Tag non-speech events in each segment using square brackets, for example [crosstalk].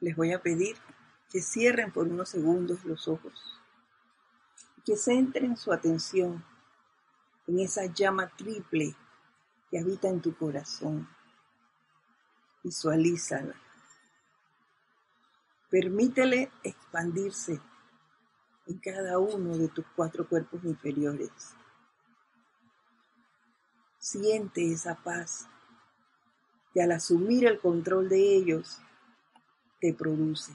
les voy a pedir que cierren por unos segundos los ojos y que centren su atención en esa llama triple que habita en tu corazón. Visualízala. Permítele expandirse en cada uno de tus cuatro cuerpos inferiores. Siente esa paz que al asumir el control de ellos te produce.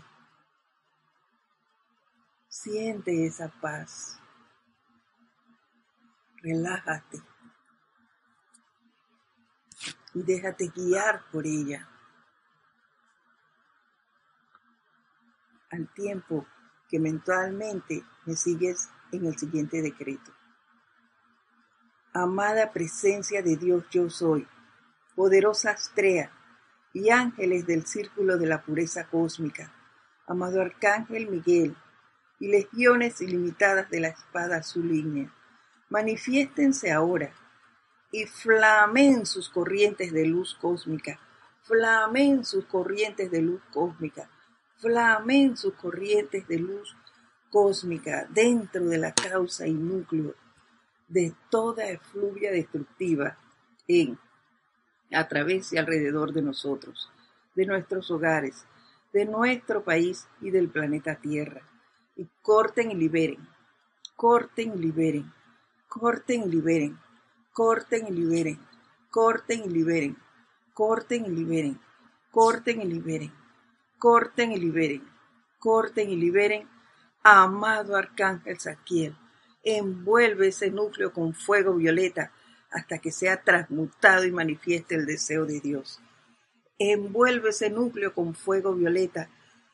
Siente esa paz. Relájate y déjate guiar por ella. Al tiempo que mentalmente me sigues en el siguiente decreto. Amada presencia de Dios yo soy, poderosa Astrea y ángeles del círculo de la pureza cósmica, amado Arcángel Miguel y legiones ilimitadas de la espada azul línea, manifiéstense ahora y flamen sus corrientes de luz cósmica, flamen sus corrientes de luz cósmica, flamen sus corrientes de luz cósmica dentro de la causa y núcleo de toda efluvia destructiva en, a través y alrededor de nosotros, de nuestros hogares, de nuestro país y del planeta Tierra. Y corten y liberen, corten y liberen, corten y liberen, corten y liberen, corten y liberen, corten y liberen, corten y liberen, corten y liberen, corten y liberen, amado Arcángel Saquiel envuelve ese núcleo con fuego violeta hasta que sea transmutado y manifieste el deseo de Dios. Envuelve ese núcleo con fuego violeta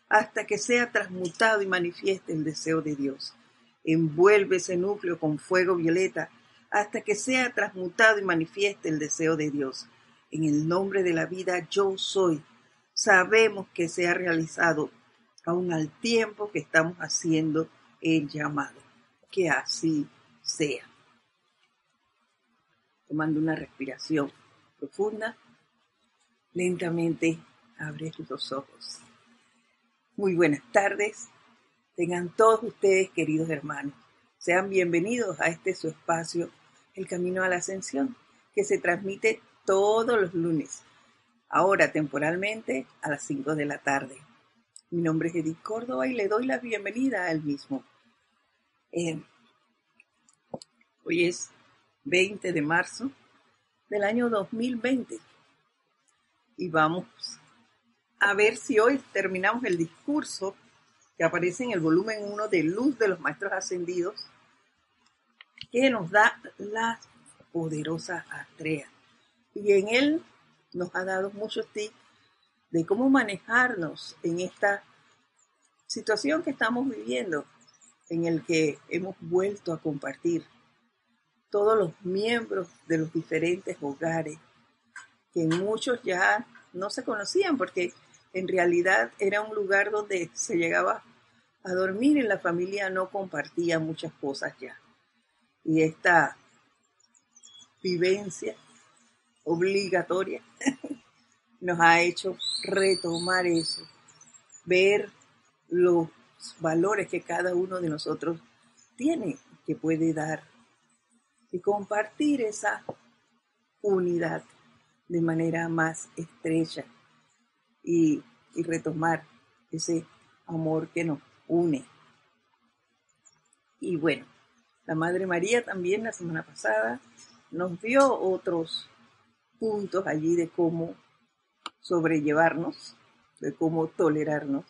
hasta que sea transmutado y manifieste el deseo de Dios. Envuelve ese núcleo con fuego violeta hasta que sea transmutado y manifieste el deseo de Dios. En el nombre de la vida yo soy. Sabemos que se ha realizado aún al tiempo que estamos haciendo el llamado que así sea. Tomando una respiración profunda, lentamente abre tus ojos. Muy buenas tardes. Tengan todos ustedes, queridos hermanos. Sean bienvenidos a este su espacio, El Camino a la Ascensión, que se transmite todos los lunes, ahora temporalmente a las 5 de la tarde. Mi nombre es Edith Córdoba y le doy la bienvenida al mismo. Eh, hoy es 20 de marzo del año 2020 y vamos a ver si hoy terminamos el discurso que aparece en el volumen 1 de Luz de los Maestros Ascendidos que nos da la poderosa Astrea. Y en él nos ha dado muchos tips de cómo manejarnos en esta situación que estamos viviendo en el que hemos vuelto a compartir todos los miembros de los diferentes hogares, que muchos ya no se conocían porque en realidad era un lugar donde se llegaba a dormir y la familia no compartía muchas cosas ya. Y esta vivencia obligatoria [laughs] nos ha hecho retomar eso, ver los valores que cada uno de nosotros tiene, que puede dar, y compartir esa unidad de manera más estrecha y, retomar ese amor que nos une. Y bueno, la Madre María también la semana pasada nos dio otros puntos allí de cómo sobrellevarnos, de cómo tolerarnos.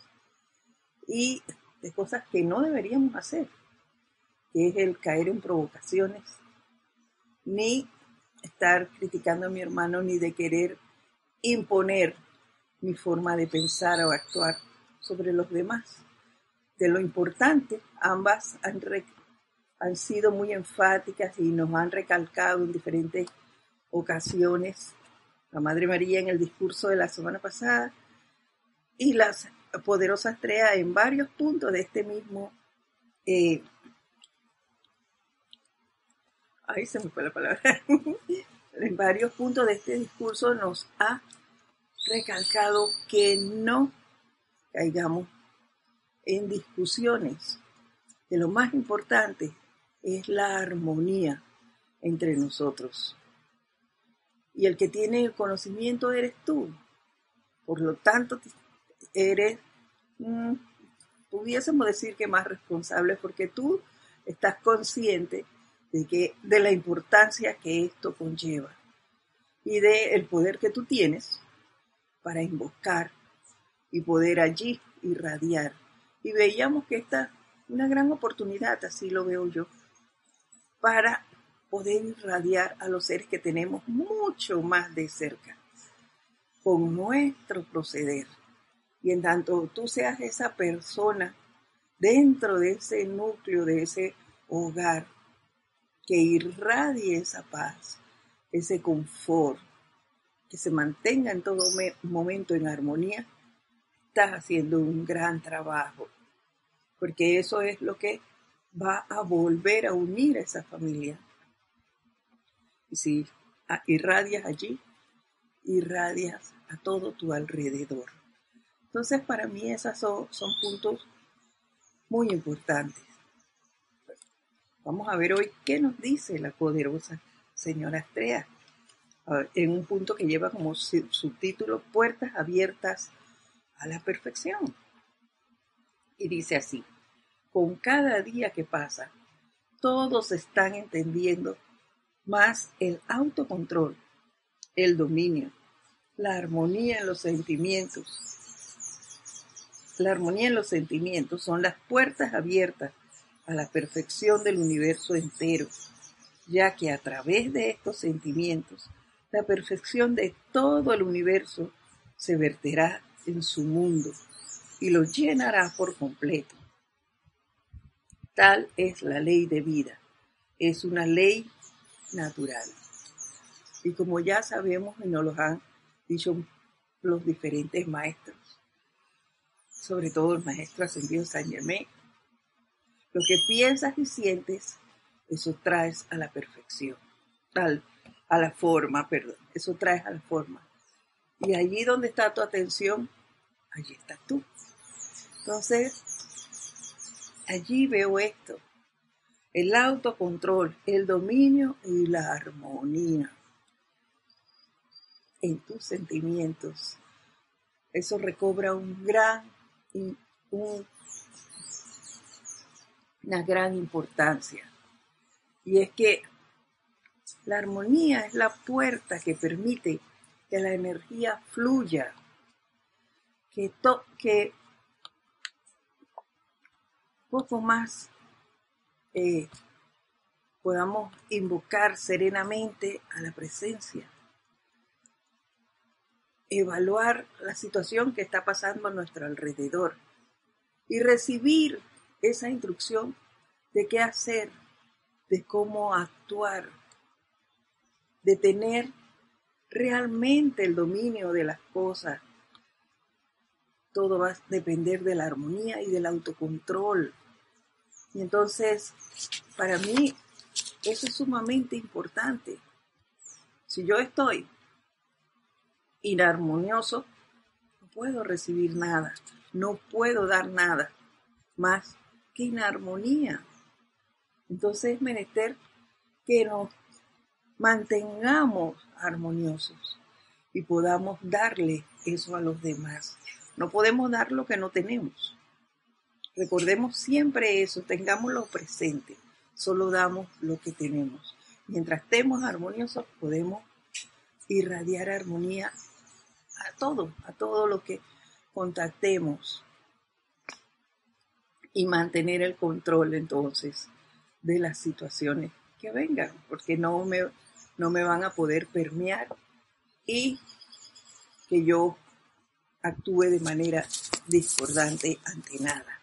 Y de cosas que no deberíamos hacer, que es el caer en provocaciones, ni estar criticando a mi hermano, ni de querer imponer mi forma de pensar o actuar sobre los demás. De lo importante, ambas han, han sido muy enfáticas y nos han recalcado en diferentes ocasiones, la Madre María en el discurso de la semana pasada y las poderosa estrella en varios puntos de este mismo. Eh, ahí se me fue la palabra. [laughs] en varios puntos de este discurso nos ha recalcado que no caigamos en discusiones, que lo más importante es la armonía entre nosotros. Y el que tiene el conocimiento eres tú. Por lo tanto, eres, mm, pudiésemos decir que más responsable porque tú estás consciente de, que, de la importancia que esto conlleva y del el poder que tú tienes para invocar y poder allí irradiar. Y veíamos que esta es una gran oportunidad, así lo veo yo, para poder irradiar a los seres que tenemos mucho más de cerca con nuestro proceder. Y en tanto tú seas esa persona dentro de ese núcleo, de ese hogar, que irradie esa paz, ese confort, que se mantenga en todo momento en armonía, estás haciendo un gran trabajo, porque eso es lo que va a volver a unir a esa familia. Y si irradias allí, irradias a todo tu alrededor. Entonces, para mí, esos son, son puntos muy importantes. Vamos a ver hoy qué nos dice la poderosa señora Astrea en un punto que lleva como subtítulo Puertas abiertas a la perfección. Y dice así, con cada día que pasa, todos están entendiendo más el autocontrol, el dominio, la armonía en los sentimientos. La armonía en los sentimientos son las puertas abiertas a la perfección del universo entero, ya que a través de estos sentimientos, la perfección de todo el universo se verterá en su mundo y lo llenará por completo. Tal es la ley de vida, es una ley natural. Y como ya sabemos y nos lo han dicho los diferentes maestros, sobre todo el maestro ascendido San Germain, lo que piensas y sientes, eso traes a la perfección, al, a la forma, perdón, eso traes a la forma. Y allí donde está tu atención, allí estás tú. Entonces, allí veo esto, el autocontrol, el dominio y la armonía en tus sentimientos. Eso recobra un gran, un, una gran importancia. Y es que la armonía es la puerta que permite que la energía fluya, que, poco más eh, podamos invocar serenamente a la presencia, evaluar la situación que está pasando a nuestro alrededor y recibir esa instrucción de qué hacer, de cómo actuar, de tener realmente el dominio de las cosas. Todo va a depender de la armonía y del autocontrol. Y entonces, para mí, eso es sumamente importante. Si yo estoy inarmonioso, no puedo recibir nada, no puedo dar nada más inarmonía. Entonces es menester que nos mantengamos armoniosos y podamos darle eso a los demás. No podemos dar lo que no tenemos. Recordemos siempre eso, tengámoslo presente. Solo damos lo que tenemos. Mientras estemos armoniosos, podemos irradiar armonía a todo, a todo lo que contactemos y mantener el control entonces de las situaciones que vengan, porque no me, no me van a poder permear y que yo actúe de manera discordante ante nada.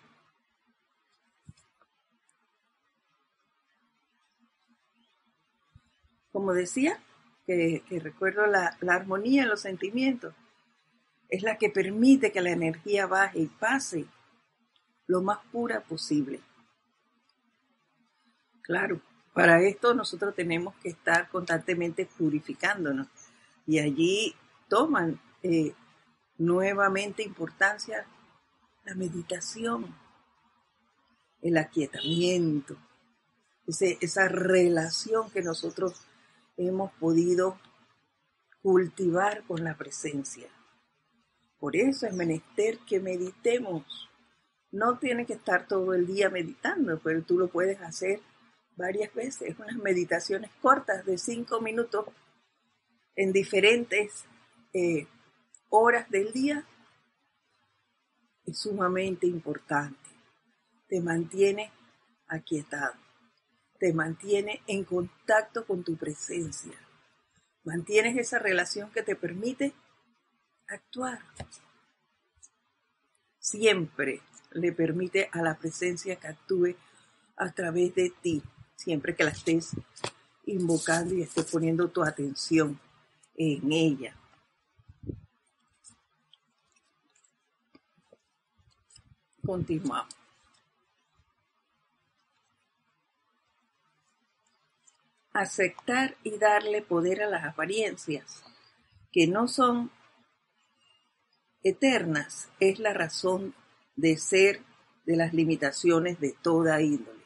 Como decía, que, recuerdo la, la armonía en los sentimientos, es la que permite que la energía baje y pase lo más pura posible. Claro, para esto nosotros tenemos que estar constantemente purificándonos y allí toman eh, nuevamente importancia la meditación, el aquietamiento, esa relación que nosotros hemos podido cultivar con la presencia. Por eso es menester que meditemos. No tiene que estar todo el día meditando, pero tú lo puedes hacer varias veces, unas meditaciones cortas de cinco minutos en diferentes eh, horas del día. Es sumamente importante. Te mantiene aquietado, te mantiene en contacto con tu presencia, mantienes esa relación que te permite actuar. Siempre le permite a la presencia que actúe a través de ti, siempre que la estés invocando y estés poniendo tu atención en ella. Continuamos. Aceptar y darle poder a las apariencias que no son eternas es la razón de ser de las limitaciones de toda índole.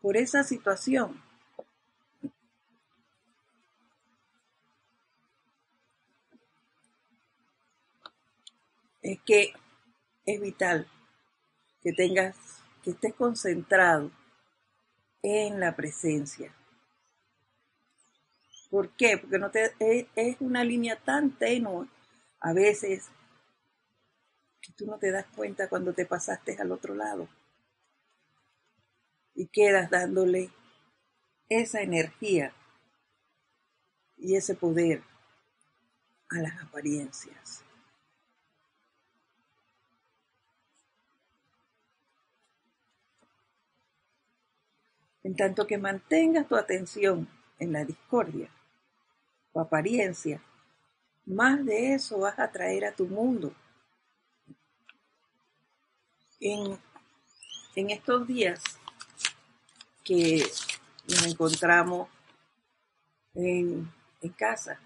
Por esa situación, es que es vital que tengas, que estés concentrado en la presencia. ¿Por qué? Porque no te, es, una línea tan tenue a veces que tú no te das cuenta cuando te pasaste al otro lado y quedas dándole esa energía y ese poder a las apariencias. En tanto que mantengas tu atención en la discordia, o apariencia, más de eso vas a traer a tu mundo. En, estos días que nos encontramos en, casa,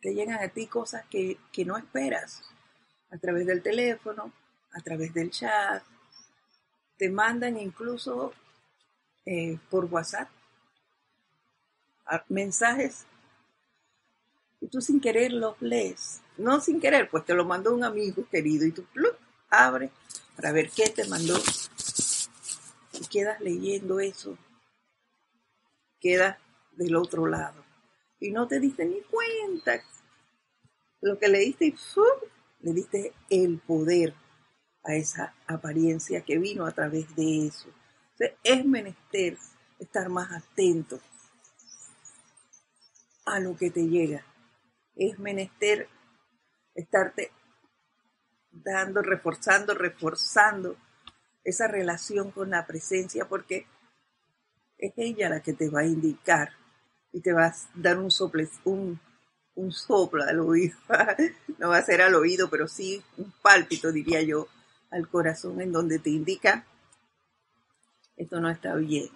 te llegan a ti cosas que, que no esperas a través del teléfono, a través del chat, te mandan incluso eh, por WhatsApp mensajes y tú sin querer los lees. No sin querer, pues te lo mandó un amigo querido y tú abres para ver qué te mandó y quedas leyendo eso. Quedas del otro lado y no te diste ni cuenta lo que leíste y le diste el poder a esa apariencia que vino a través de eso. es menester estar más atento a lo que te llega. Es menester estarte dando, reforzando, reforzando esa relación con la presencia porque es ella la que te va a indicar y te va a dar un sople, un, un soplo al oído. [laughs] no va a ser al oído, pero sí un pálpito, diría yo, al corazón en donde te indica, esto no está bien.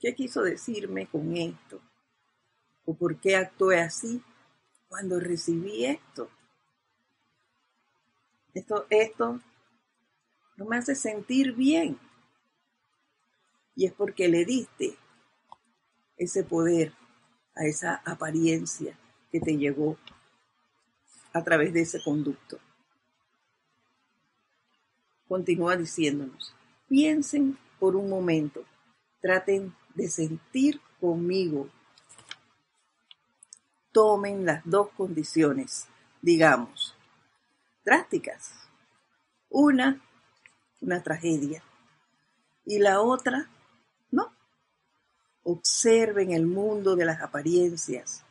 ¿Qué quiso decirme con esto? ¿O por qué actué así cuando recibí esto? Esto, esto no me hace sentir bien. Y es porque le diste ese poder a esa apariencia que te llegó a través de ese conducto continúa diciéndonos, piensen por un momento, traten de sentir conmigo. Tomen las dos condiciones, digamos, drásticas. Una, una tragedia, y la otra, no. Observen el mundo de las apariencias,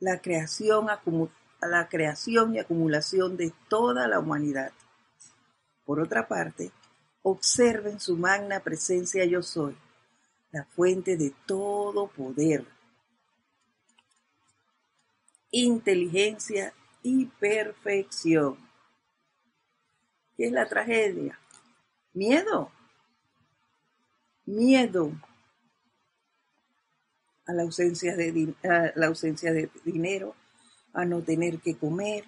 la creación, la creación y acumulación de toda la humanidad. Por otra parte, observen su magna presencia yo soy, la fuente de todo poder, inteligencia y perfección. ¿Qué es la tragedia? Miedo. Miedo a la ausencia de, dinero, a no tener que comer,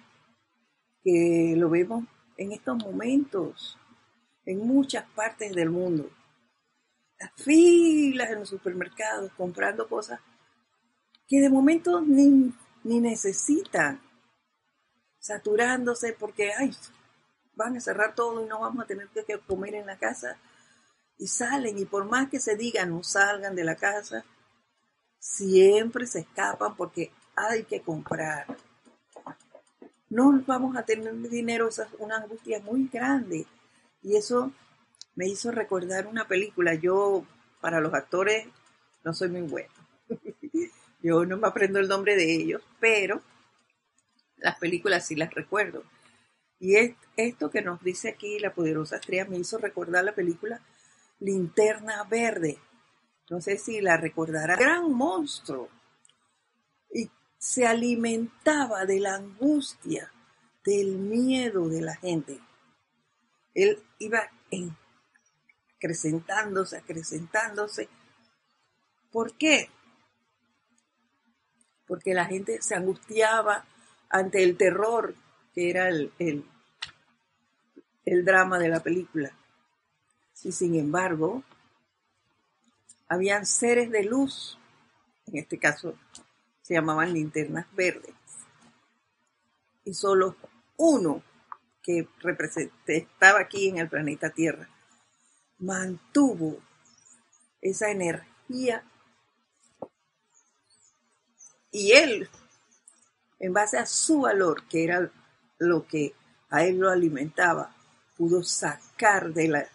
que lo vemos en estos momentos en muchas partes del mundo. Las filas en los supermercados comprando cosas que de momento ni, ni necesitan, saturándose porque ay, van a cerrar todo y no vamos a tener que comer en la casa. Y salen, y por más que se digan no salgan de la casa, siempre se escapan porque hay que comprar. No vamos a tener dinero, esa es una angustia muy grande. Y eso me hizo recordar una película. Yo, para los actores, no soy muy bueno. [laughs] Yo no me aprendo el nombre de ellos, pero las películas sí las recuerdo. Y esto que nos dice aquí la poderosa estrella me hizo recordar la película Linterna Verde. No sé si la recordará. Gran monstruo. Y se alimentaba de la angustia, del miedo de la gente. Él iba acrecentándose, acrecentándose. ¿Por qué? Porque la gente se angustiaba ante el terror que era el, el, drama de la película. Y sin embargo, habían seres de luz, en este caso se llamaban linternas verdes, y solo uno que estaba aquí en el planeta Tierra mantuvo esa energía y él, en base a su valor, que era lo que a él lo alimentaba, pudo sacar de la,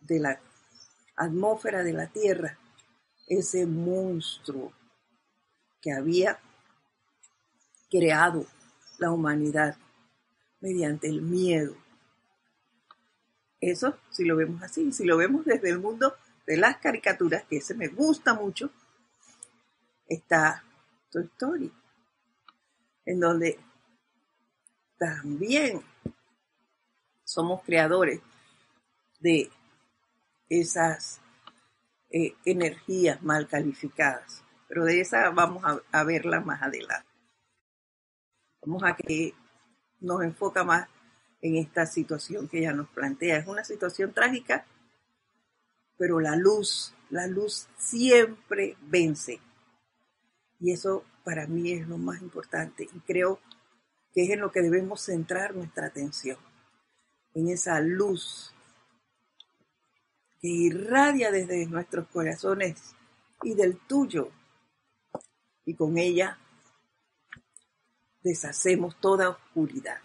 de la atmósfera de la Tierra ese monstruo que había creado la humanidad mediante el miedo. Eso si lo vemos así, si lo vemos desde el mundo de las caricaturas, que ese me gusta mucho, está Toy en donde también somos creadores de esas eh, energías mal calificadas. Pero de esa vamos a, a verla más adelante. Vamos a que nos enfoca más en esta situación que ella nos plantea. Es una situación trágica, pero la luz, la luz siempre vence. Y eso para mí es lo más importante y creo que es en lo que debemos centrar nuestra atención, en esa luz que irradia desde nuestros corazones y del tuyo. Y con ella deshacemos toda oscuridad.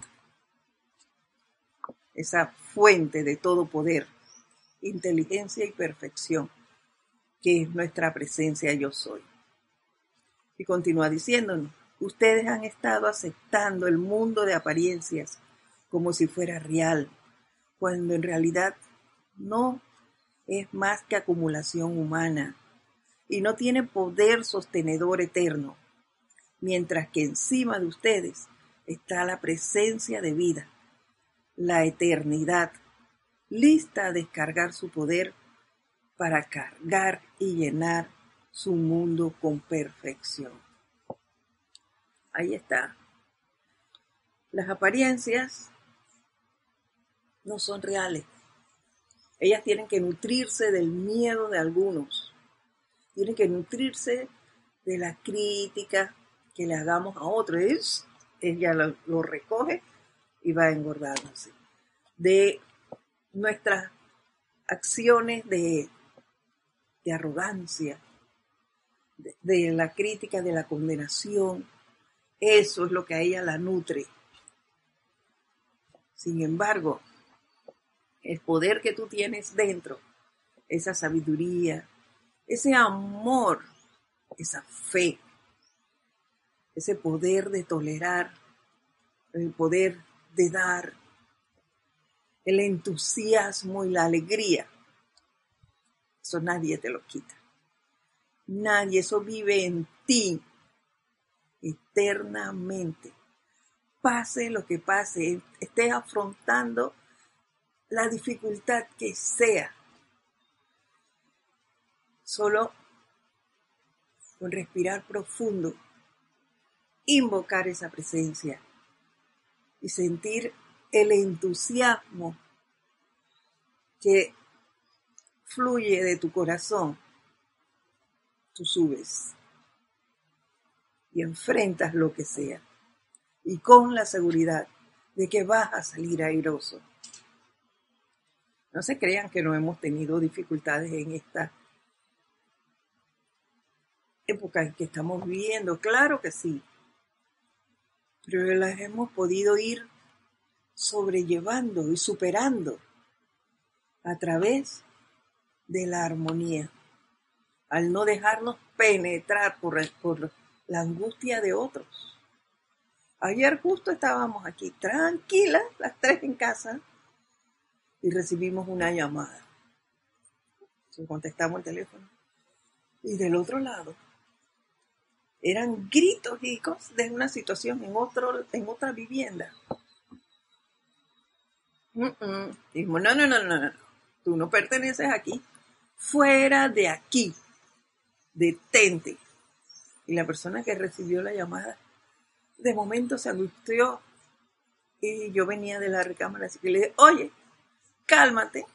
Esa fuente de todo poder, inteligencia y perfección, que es nuestra presencia yo soy. Y continúa diciéndonos, ustedes han estado aceptando el mundo de apariencias como si fuera real, cuando en realidad no es más que acumulación humana y no tiene poder sostenedor eterno mientras que encima de ustedes está la presencia de vida, la eternidad, lista a descargar su poder para cargar y llenar su mundo con perfección. Ahí está. Las apariencias no son reales. Ellas tienen que nutrirse del miedo de algunos. Tienen que nutrirse de la crítica, que le hagamos a otro. Es, ella lo, recoge y va engordándose. De nuestras acciones de, arrogancia, de, la crítica, de la condenación, eso es lo que a ella la nutre. Sin embargo, el poder que tú tienes dentro, esa sabiduría, ese amor, esa fe, ese poder de tolerar, el poder de dar, el entusiasmo y la alegría. Eso nadie te lo quita. Nadie, eso vive en ti eternamente. Pase lo que pase, estés afrontando la dificultad que sea. Solo con respirar profundo invocar esa presencia y sentir el entusiasmo que fluye de tu corazón, tú subes y enfrentas lo que sea. Y con la seguridad de que vas a salir airoso. No se crean que no hemos tenido dificultades en esta época en que estamos viviendo, claro que sí, pero las hemos podido ir sobrellevando y superando a través de la armonía, al no dejarnos penetrar por, por la angustia de otros. Ayer justo estábamos aquí tranquilas, las tres en casa, y recibimos una llamada. Contestamos el teléfono. Y del otro lado, eran gritos hijos de una situación en, otro, en otra vivienda. Dijimos, no, no, no, no, no, tú no perteneces aquí. Fuera de aquí. Detente. Y la persona que recibió la llamada, de momento se angustió. Y yo venía de la recámara, así que le dije, oye, cálmate.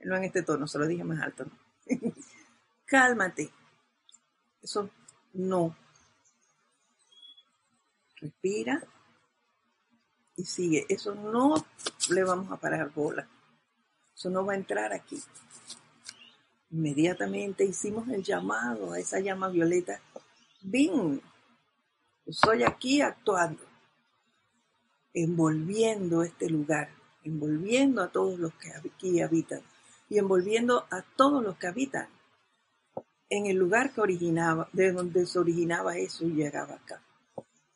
No en este tono, se lo dije más alto. [laughs] cálmate. Eso no. Respira y sigue. Eso no le vamos a parar bola. Eso no va a entrar aquí. Inmediatamente hicimos el llamado a esa llama violeta. ¡Bing! Estoy aquí actuando, envolviendo este lugar, envolviendo a todos los que aquí habitan y envolviendo a todos los que habitan en el lugar que originaba, de donde se originaba eso y llegaba acá.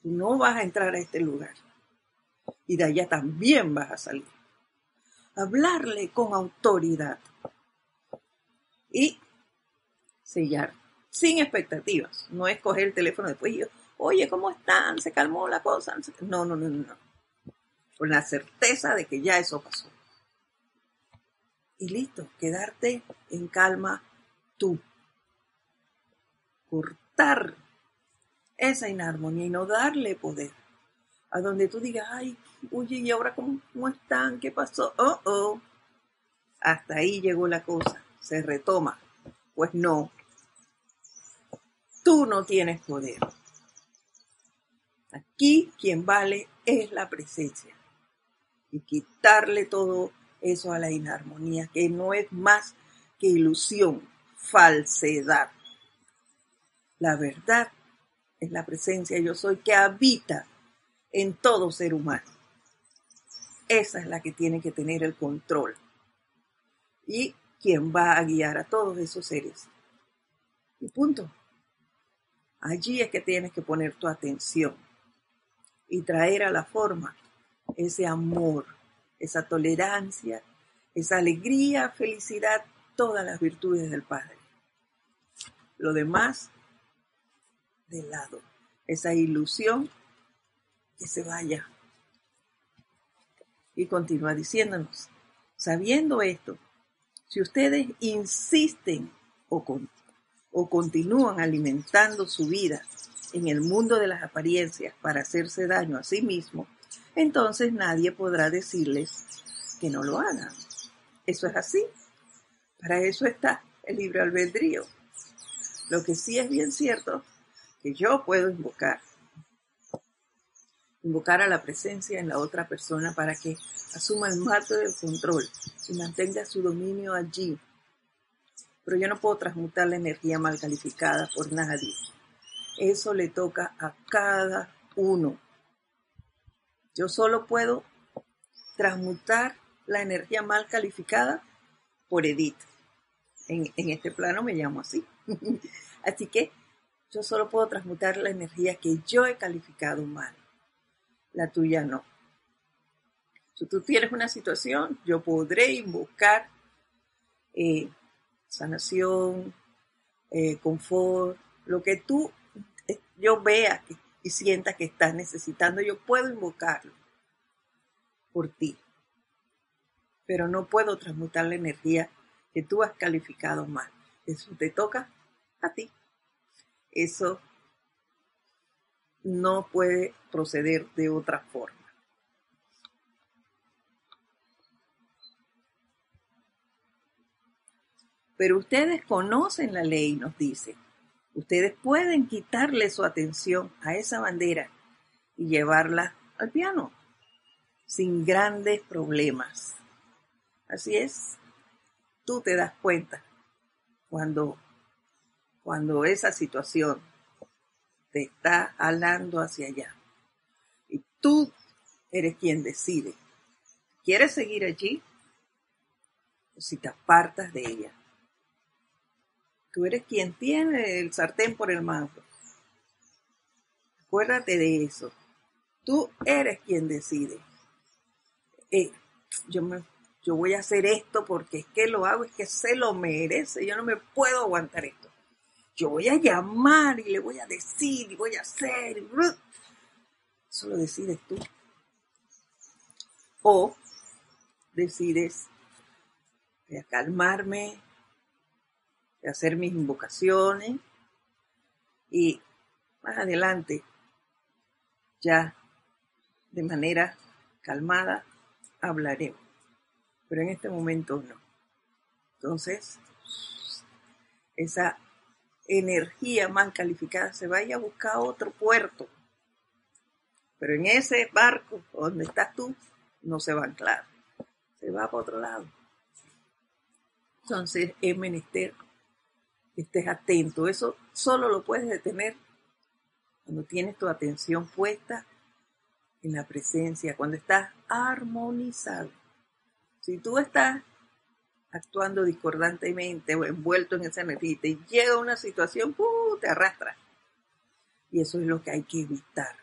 Tú no vas a entrar a este lugar y de allá también vas a salir. Hablarle con autoridad y sellar, sin expectativas. No es coger el teléfono después y yo, oye, ¿cómo están? ¿Se calmó la cosa? No, no, no, no. Con la certeza de que ya eso pasó. Y listo, quedarte en calma tú. Cortar esa inarmonía y no darle poder. A donde tú digas, ay, oye, ¿y ahora cómo, cómo están? ¿Qué pasó? Oh, oh. Hasta ahí llegó la cosa se retoma. Pues no, tú no tienes poder. Aquí quien vale es la presencia. Y quitarle todo eso a la inarmonía, que no es más que ilusión, falsedad. La verdad es la presencia yo soy que habita en todo ser humano. Esa es la que tiene que tener el control. Y quien va a guiar a todos esos seres. Y punto. Allí es que tienes que poner tu atención y traer a la forma ese amor, esa tolerancia, esa alegría, felicidad, todas las virtudes del Padre. Lo demás, de lado. Esa ilusión que se vaya. Y continúa diciéndonos, sabiendo esto, si ustedes insisten o, o continúan alimentando su vida en el mundo de las apariencias para hacerse daño a sí mismo, entonces nadie podrá decirles que no lo hagan. Eso es así. Para eso está el libre albedrío. Lo que sí es bien cierto, que yo puedo invocar invocar a la presencia en la otra persona para que asuma el marco del control y mantenga su dominio allí. Pero yo no puedo transmutar la energía mal calificada por nadie. Eso le toca a cada uno. Yo solo puedo transmutar la energía mal calificada por Edith. En, en este plano me llamo así. [laughs] así que yo solo puedo transmutar la energía que yo he calificado mal la tuya no. Si tú tienes una situación, yo podré invocar eh, sanación, eh, confort, lo que tú, eh, yo vea y sienta que estás necesitando, yo puedo invocarlo por ti. Pero no puedo transmutar la energía que tú has calificado mal. Eso te toca a ti. Eso no puede proceder de otra forma. Pero ustedes conocen la ley, nos dice. Ustedes pueden quitarle su atención a esa bandera y llevarla al piano sin grandes problemas. Así es, tú te das cuenta cuando, cuando esa situación te está alando hacia allá. Y tú eres quien decide. ¿Quieres seguir allí? O si te apartas de ella. Tú eres quien tiene el sartén por el mango. Acuérdate de eso. Tú eres quien decide. Eh, yo, me, yo voy a hacer esto porque es que lo hago, es que se lo merece. Yo no me puedo aguantar esto. Yo voy a llamar y le voy a decir y voy a hacer. Eso lo decides tú. O decides voy a calmarme, hacer mis invocaciones y más adelante, ya de manera calmada, hablaremos. Pero en este momento no. Entonces, esa energía mal calificada se vaya a buscar otro puerto. Pero en ese barco donde estás tú, no se va a anclar. Se va para otro lado. Entonces es menester estés atento. Eso solo lo puedes detener cuando tienes tu atención puesta en la presencia, cuando estás armonizado. Si tú estás actuando discordantemente o envuelto en esa energía y te llega una situación, ¡uh! te arrastra. Y eso es lo que hay que evitar.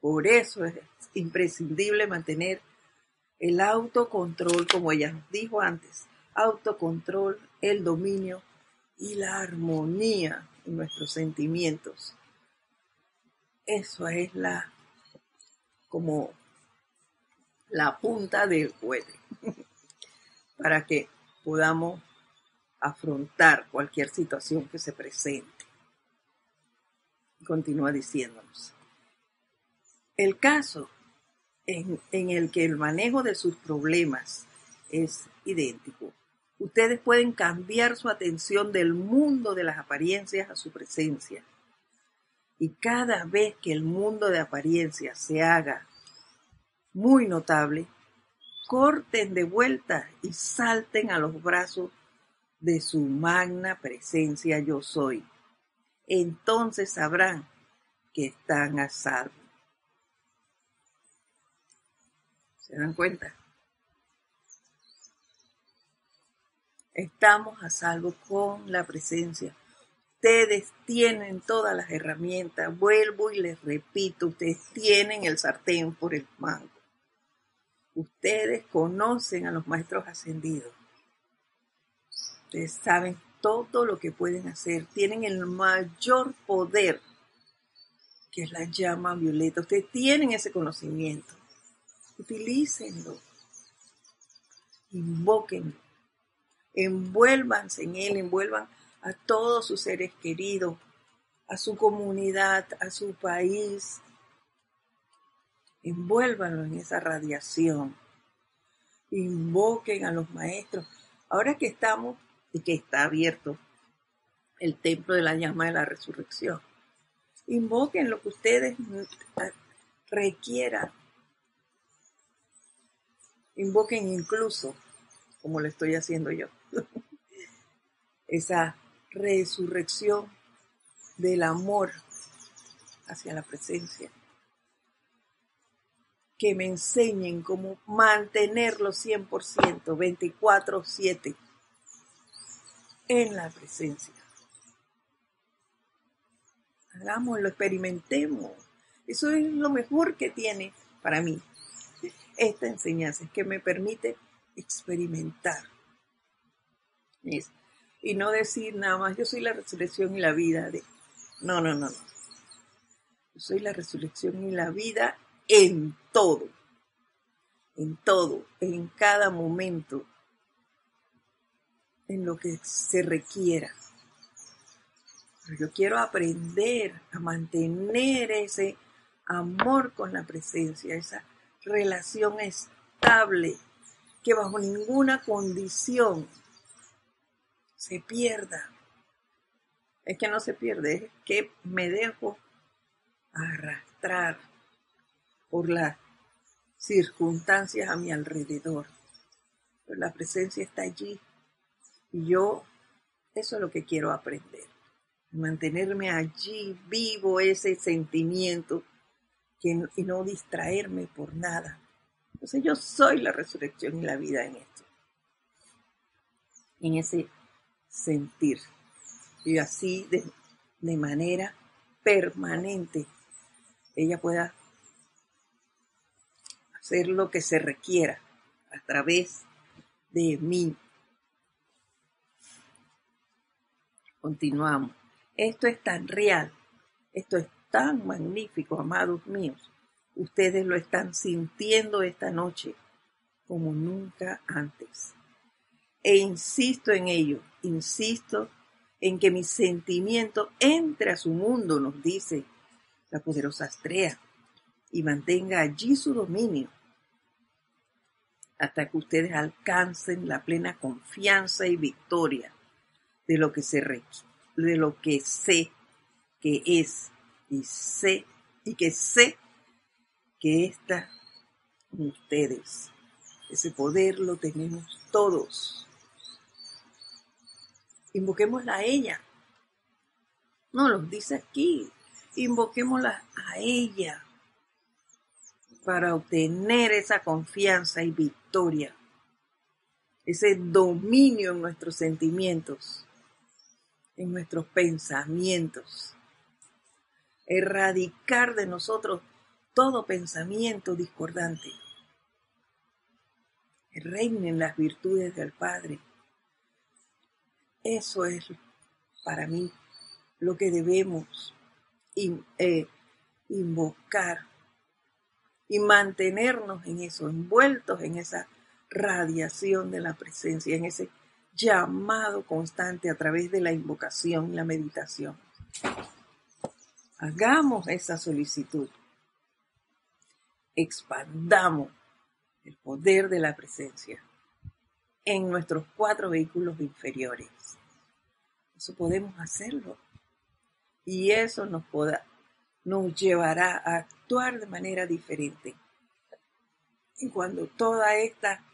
Por eso es imprescindible mantener el autocontrol, como ella nos dijo antes, autocontrol, el dominio y la armonía en nuestros sentimientos. Eso es la como la punta del cohete [laughs] para que podamos afrontar cualquier situación que se presente. Continúa diciéndonos. El caso en, en el que el manejo de sus problemas es idéntico ustedes pueden cambiar su atención del mundo de las apariencias a su presencia. Y cada vez que el mundo de apariencias se haga muy notable, corten de vuelta y salten a los brazos de su magna presencia yo soy. Entonces sabrán que están a salvo. ¿Se dan cuenta? Estamos a salvo con la presencia. Ustedes tienen todas las herramientas. Vuelvo y les repito, ustedes tienen el sartén por el mango. Ustedes conocen a los maestros ascendidos. Ustedes saben todo lo que pueden hacer. Tienen el mayor poder, que es la llama violeta. Ustedes tienen ese conocimiento. Utilícenlo. Invóquenlo envuélvanse en Él, envuelvan a todos sus seres queridos, a su comunidad, a su país. Envuélvanlo en esa radiación. Invoquen a los maestros. Ahora que estamos y que está abierto el templo de la llama de la resurrección, invoquen lo que ustedes requieran. Invoquen incluso, como lo estoy haciendo yo, esa resurrección del amor hacia la presencia. Que me enseñen cómo mantenerlo 100%, 24/7 en la presencia. Hagámoslo, experimentemos. Eso es lo mejor que tiene para mí esta enseñanza, es que me permite experimentar y no decir nada más, yo soy la resurrección y la vida de... No, no, no, no. Yo soy la resurrección y la vida en todo. En todo, en cada momento, en lo que se requiera. Pero yo quiero aprender a mantener ese amor con la presencia, esa relación estable, que bajo ninguna condición se pierda. Es que no se pierde, es que me dejo arrastrar por las circunstancias a mi alrededor. Pero la presencia está allí y yo eso es lo que quiero aprender. Mantenerme allí vivo ese sentimiento y no distraerme por nada. Entonces yo soy la resurrección y la vida en esto. En ese sentir. Y así de, manera permanente ella pueda hacer lo que se requiera a través de mí. Continuamos. Esto es tan real, esto es tan magnífico, amados míos. Ustedes lo están sintiendo esta noche como nunca antes. E insisto en ello, insisto en que mi sentimiento entre a su mundo, nos dice la poderosa Astrea, y mantenga allí su dominio hasta que ustedes alcancen la plena confianza y victoria de lo que se de lo que sé que es y sé y que sé que está en ustedes. Ese poder lo tenemos todos. Invoquémosla a ella. No, lo dice aquí. Invoquémosla a ella para obtener esa confianza y victoria, ese dominio en nuestros sentimientos, en nuestros pensamientos, erradicar de nosotros todo pensamiento discordante. Reinen las virtudes del Padre. Eso es para mí lo que debemos eh, invocar y mantenernos en eso, envueltos en esa radiación de la presencia, en ese llamado constante a través de la invocación y la meditación. Hagamos esa solicitud. Expandamos el poder de la presencia en nuestros cuatro vehículos inferiores. Eso podemos hacerlo. Y eso nos, podrá nos llevará a actuar de manera diferente. Y cuando toda esta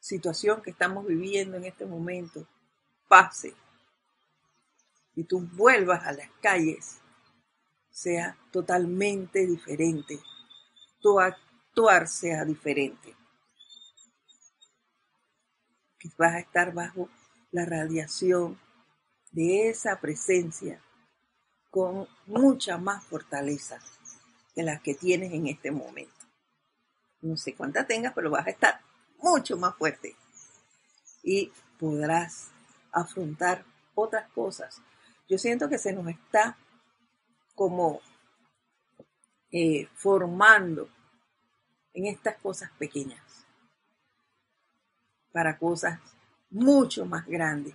situación que estamos viviendo en este momento pase y tú vuelvas a las calles, sea totalmente diferente, tu actuar sea diferente. Que vas a estar bajo la radiación de esa presencia con mucha más fortaleza que las que tienes en este momento. No sé cuánta tengas, pero vas a estar mucho más fuerte y podrás afrontar otras cosas. Yo siento que se nos está como eh, formando en estas cosas pequeñas para cosas mucho más grandes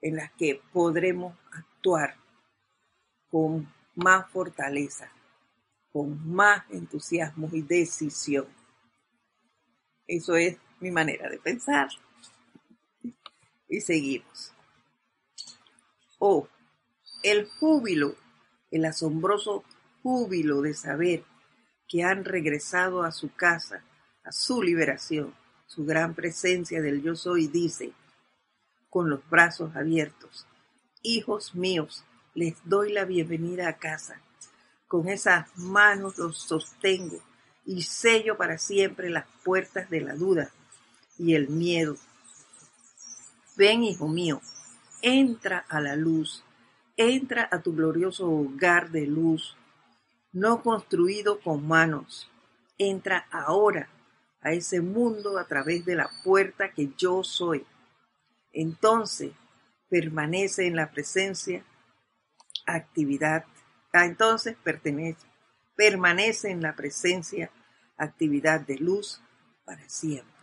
en las que podremos actuar con más fortaleza, con más entusiasmo y decisión. Eso es mi manera de pensar. Y seguimos. Oh, el júbilo, el asombroso júbilo de saber que han regresado a su casa, a su liberación, su gran presencia del yo soy, dice, con los brazos abiertos, hijos míos, les doy la bienvenida a casa. Con esas manos los sostengo y sello para siempre las puertas de la duda y el miedo. Ven, hijo mío, entra a la luz, entra a tu glorioso hogar de luz, no construido con manos. Entra ahora a ese mundo a través de la puerta que yo soy. Entonces permanece en la presencia actividad. Ah, entonces pertenece, permanece en la presencia, actividad de luz para siempre.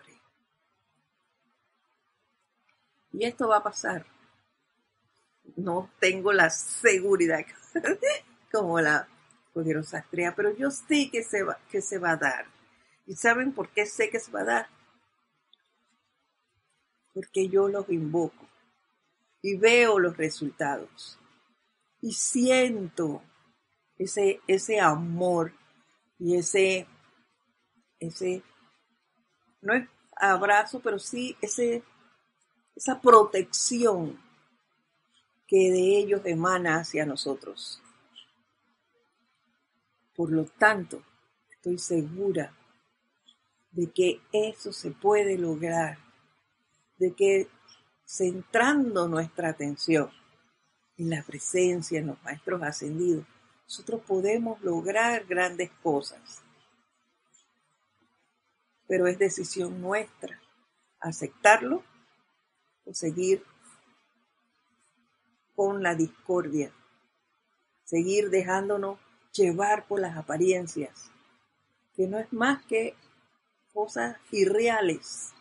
Y esto va a pasar. no tengo la seguridad [laughs] como la poderosa estrella, pero yo sé que se, va, que se va a dar. ¿Y saben por qué sé que se va a dar? Porque yo los invoco y veo los resultados y siento ese, ese amor y ese, ese, no es abrazo, pero sí ese, esa protección que de ellos emana hacia nosotros. Por lo tanto, estoy segura de que eso se puede lograr, de que centrando nuestra atención en la presencia, en los maestros ascendidos, nosotros podemos lograr grandes cosas. Pero es decisión nuestra aceptarlo o seguir con la discordia, seguir dejándonos llevar por las apariencias, que no es más que cosas irreales.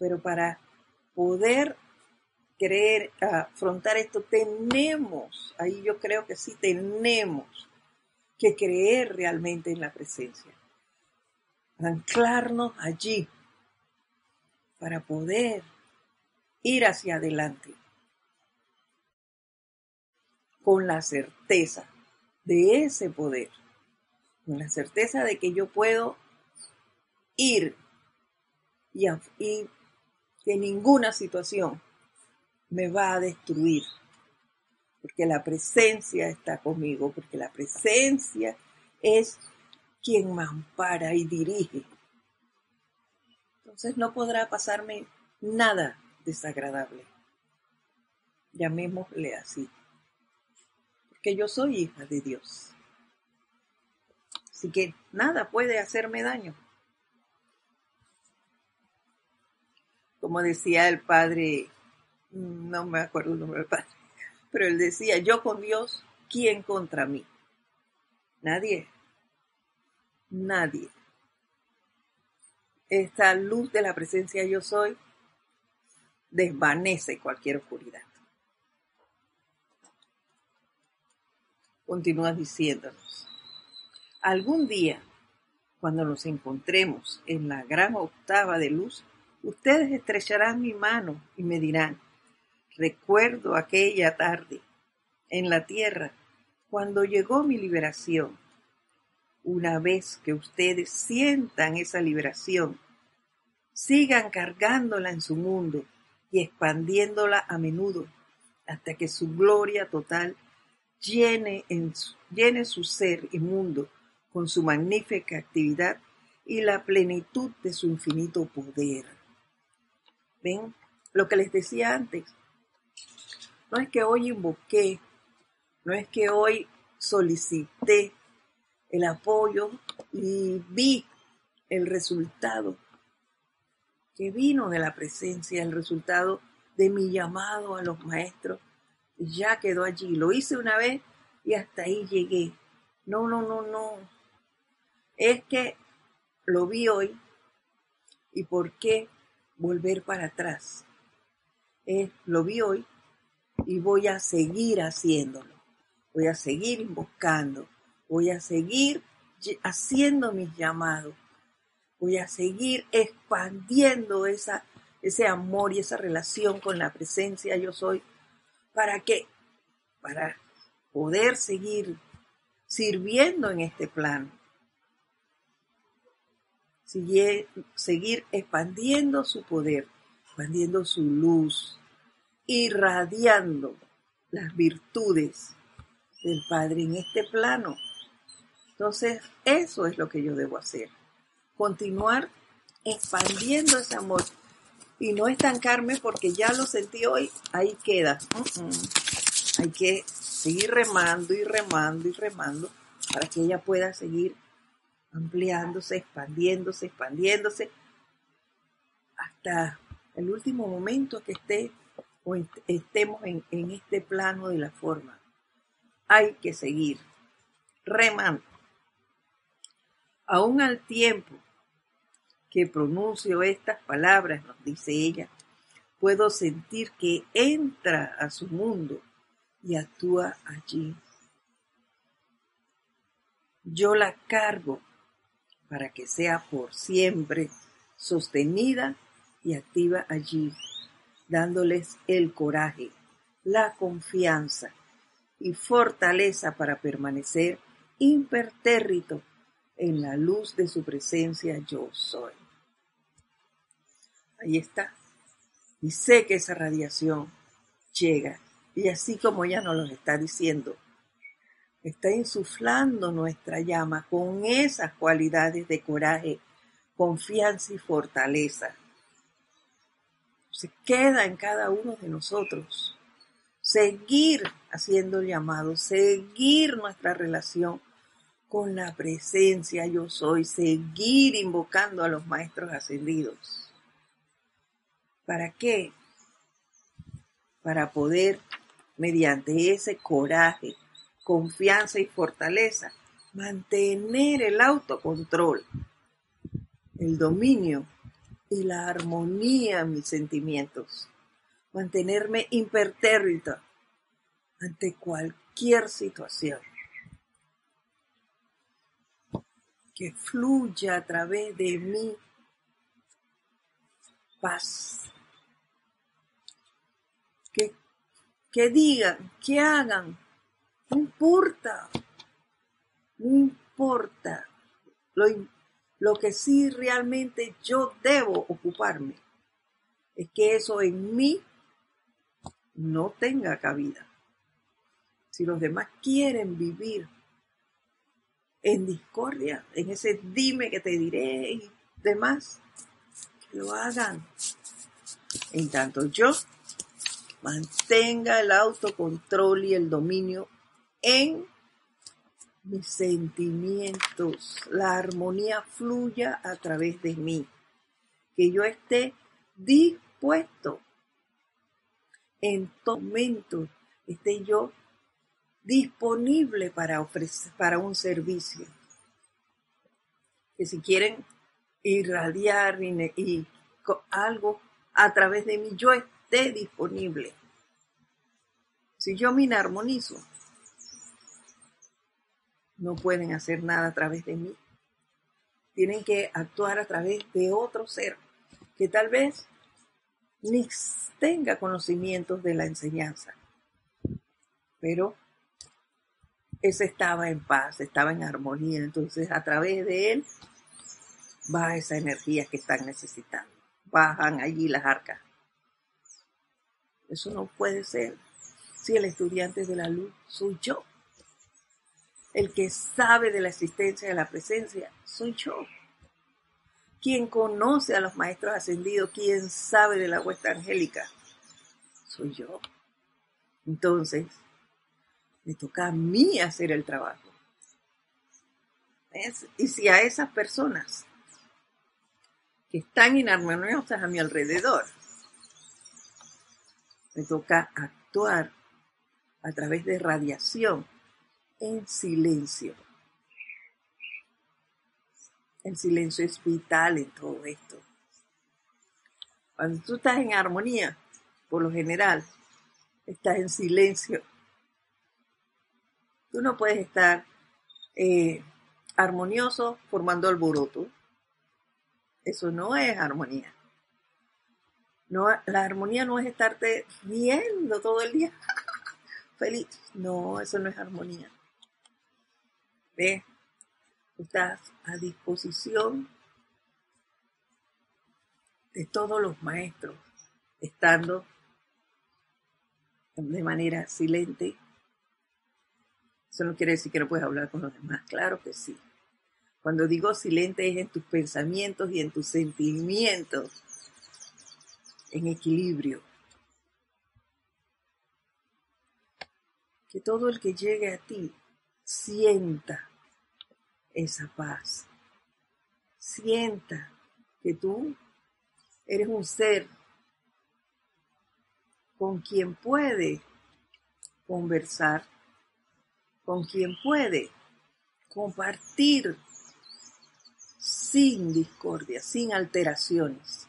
Pero para poder querer afrontar esto, tenemos, ahí yo creo que sí tenemos que creer realmente en la presencia, anclarnos allí para poder ir hacia adelante con la certeza de ese poder, con la certeza de que yo puedo ir y, y que ninguna situación me va a destruir. Porque la presencia está conmigo, porque la presencia es quien me ampara y dirige. Entonces no podrá pasarme nada desagradable. Llamémosle así. Porque yo soy hija de Dios. Así que nada puede hacerme daño. Como decía el padre no me acuerdo el nombre del padre, pero él decía, yo con Dios, ¿quién contra mí? Nadie. Nadie. Esta luz de la presencia yo soy desvanece cualquier oscuridad. Continúa diciéndonos, algún día, cuando nos encontremos en la gran octava de luz, ustedes estrecharán mi mano y me dirán, Recuerdo aquella tarde en la tierra cuando llegó mi liberación. Una vez que ustedes sientan esa liberación, sigan cargándola en su mundo y expandiéndola a menudo hasta que su gloria total llene, en llene su ser y mundo con su magnífica actividad y la plenitud de su infinito poder. ¿Ven? Lo que les decía antes, no es que hoy invoqué, no es que hoy solicité el apoyo y vi el resultado que vino de la presencia, el resultado de mi llamado a los maestros, ya quedó allí. Lo hice una vez y hasta ahí llegué. No, no, no, no. Es que lo vi hoy y por qué volver para atrás. Es, lo vi hoy y voy a seguir haciéndolo. Voy a seguir buscando. Voy a seguir haciendo mis llamados. Voy a seguir expandiendo esa, ese amor y esa relación con la presencia yo soy. ¿Para qué? Para poder seguir sirviendo en este plano. Seguir expandiendo su poder, expandiendo su luz, irradiando las virtudes del Padre en este plano. Entonces, eso es lo que yo debo hacer. Continuar expandiendo ese amor y no estancarme porque ya lo sentí hoy, ahí queda. Hay que seguir remando y remando y remando para que ella pueda seguir ampliándose, expandiéndose, expandiéndose hasta el último momento que esté o estemos en, en este plano de la forma. Hay que seguir remando. Aún al tiempo que pronuncio estas palabras, nos dice ella, Puedo sentir que entra a su mundo y actúa allí. Yo la cargo para que sea por siempre sostenida y activa allí, dándoles el coraje, la confianza y fortaleza para permanecer impertérrito en la luz de su presencia yo soy. Ahí está. Y sé que esa radiación llega. Y así como ya nos lo está diciendo, está insuflando nuestra llama con esas cualidades de coraje, confianza y fortaleza. Se queda en cada uno de nosotros. Seguir haciendo el llamado, seguir nuestra relación con la presencia yo soy, seguir invocando a los maestros ascendidos. ¿Para qué? Para poder, mediante ese coraje, confianza y fortaleza, mantener el autocontrol, el dominio y la armonía en mis sentimientos, mantenerme impertérrito ante cualquier situación. Que fluya a través de mí paz, que, digan, que hagan, no importa, no importa. Lo, lo que sí realmente yo debo ocuparme es que eso en mí no tenga cabida. Si los demás quieren vivir en discordia, en ese dime que te diré y demás, que lo hagan. En tanto yo mantenga el autocontrol y el dominio en mis sentimientos. La armonía fluya a través de mí. Que yo esté dispuesto en todo momento, esté yo disponible para ofrecer para un servicio. Que si quieren irradiar y, y algo a través de mí, yo esté disponible. Si yo me inarmonizo, no pueden hacer nada a través de mí. Tienen que actuar a través de otro ser que tal vez ni tenga conocimientos de la enseñanza. Pero ese estaba en paz, estaba en armonía. Entonces a través de él va esa energía que están necesitando bajan allí las arcas. Eso no puede ser si el estudiante de la luz soy yo. El que sabe de la existencia de la presencia soy yo. Quien conoce a los maestros ascendidos, quien sabe de la huesta angélica, soy yo. Entonces, me toca a mí hacer el trabajo. Y si a esas personas que están inarmoniosas a mi alrededor. Me toca actuar a través de radiación en silencio. El silencio es vital en todo esto. Cuando tú estás en armonía, por lo general, estás en silencio. Tú no puedes estar eh, armonioso formando alboroto. Eso no es armonía. No, la armonía no es estarte riendo todo el día [laughs] feliz. No, eso no es armonía. Estás a disposición de todos los maestros, estando de manera silente. Eso no quiere decir que no puedes hablar con los demás. Claro que sí. Cuando digo silente es en tus pensamientos y en tus sentimientos, en equilibrio. Que todo el que llegue a ti sienta esa paz. Sienta que tú eres un ser con quien puede conversar, con quien puede compartir sin discordia, sin alteraciones.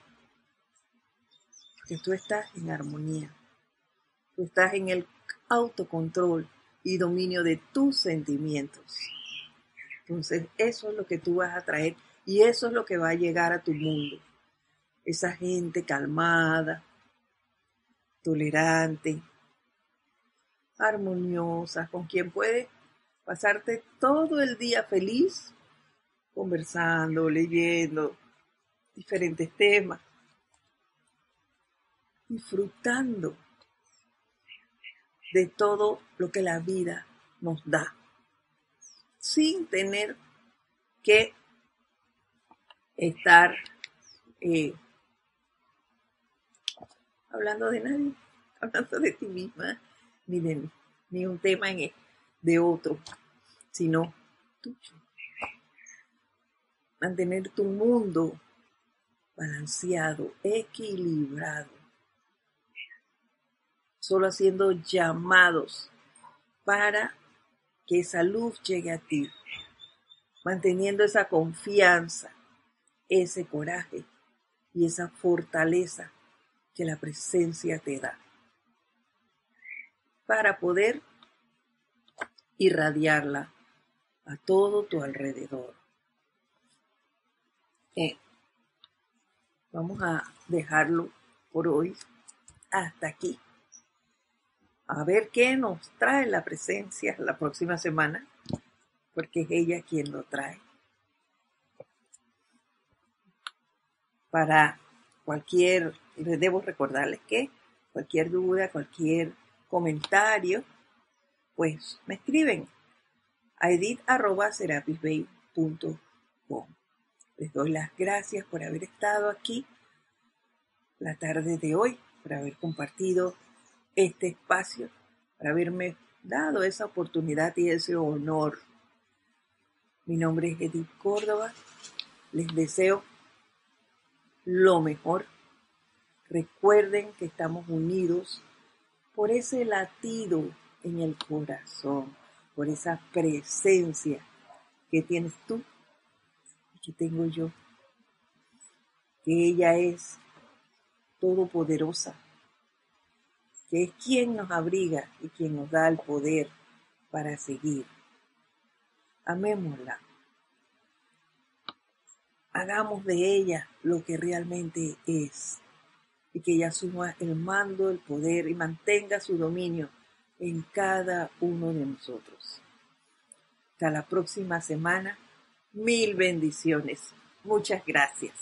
porque tú estás en armonía. Tú estás en el autocontrol y dominio de tus sentimientos. Entonces, eso es lo que tú vas a traer y eso es lo que va a llegar a tu mundo. Esa gente calmada, tolerante, armoniosa, con quien puedes pasarte todo el día feliz, conversando, leyendo diferentes temas, disfrutando de todo lo que la vida nos da, sin tener que estar eh, hablando de nadie, [laughs] hablando de ti misma, ni de ni un tema de otro, sino. Mantener tu mundo balanceado, equilibrado. Solo haciendo llamados para que esa luz llegue a ti. Manteniendo esa confianza, ese coraje y esa fortaleza que la presencia te da para poder irradiarla a todo tu alrededor. Eh, vamos a dejarlo por hoy hasta aquí. A ver qué nos trae la presencia la próxima semana, porque es ella quien lo trae. Para cualquier, debo recordarles que cualquier duda, cualquier comentario, pues me escriben a edit.serapisbay.com. Les doy las gracias por haber estado aquí la tarde de hoy, por haber compartido este espacio, por haberme dado esa oportunidad y ese honor. Mi nombre es Edith Córdoba. Les deseo lo mejor. Recuerden que estamos unidos por ese latido en el corazón, por esa presencia que tienes tú y que tengo yo, que ella es todopoderosa, que es quien nos abriga y quien nos da el poder para seguir. Amémosla. Hagamos de ella lo que realmente es y que ella asuma el mando, el poder y mantenga su dominio en cada uno de nosotros. Hasta la próxima semana. Mil bendiciones. Muchas gracias.